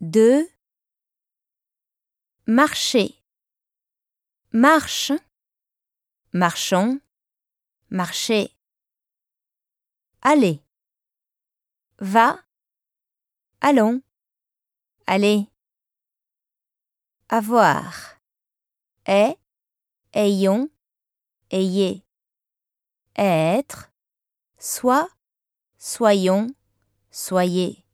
De marcher. Marche. Marchons. Marcher. Aller va. Allons. Allez. Avoir. Est. Ayons. Ayez. Être. Soit. Soyons. Soyez.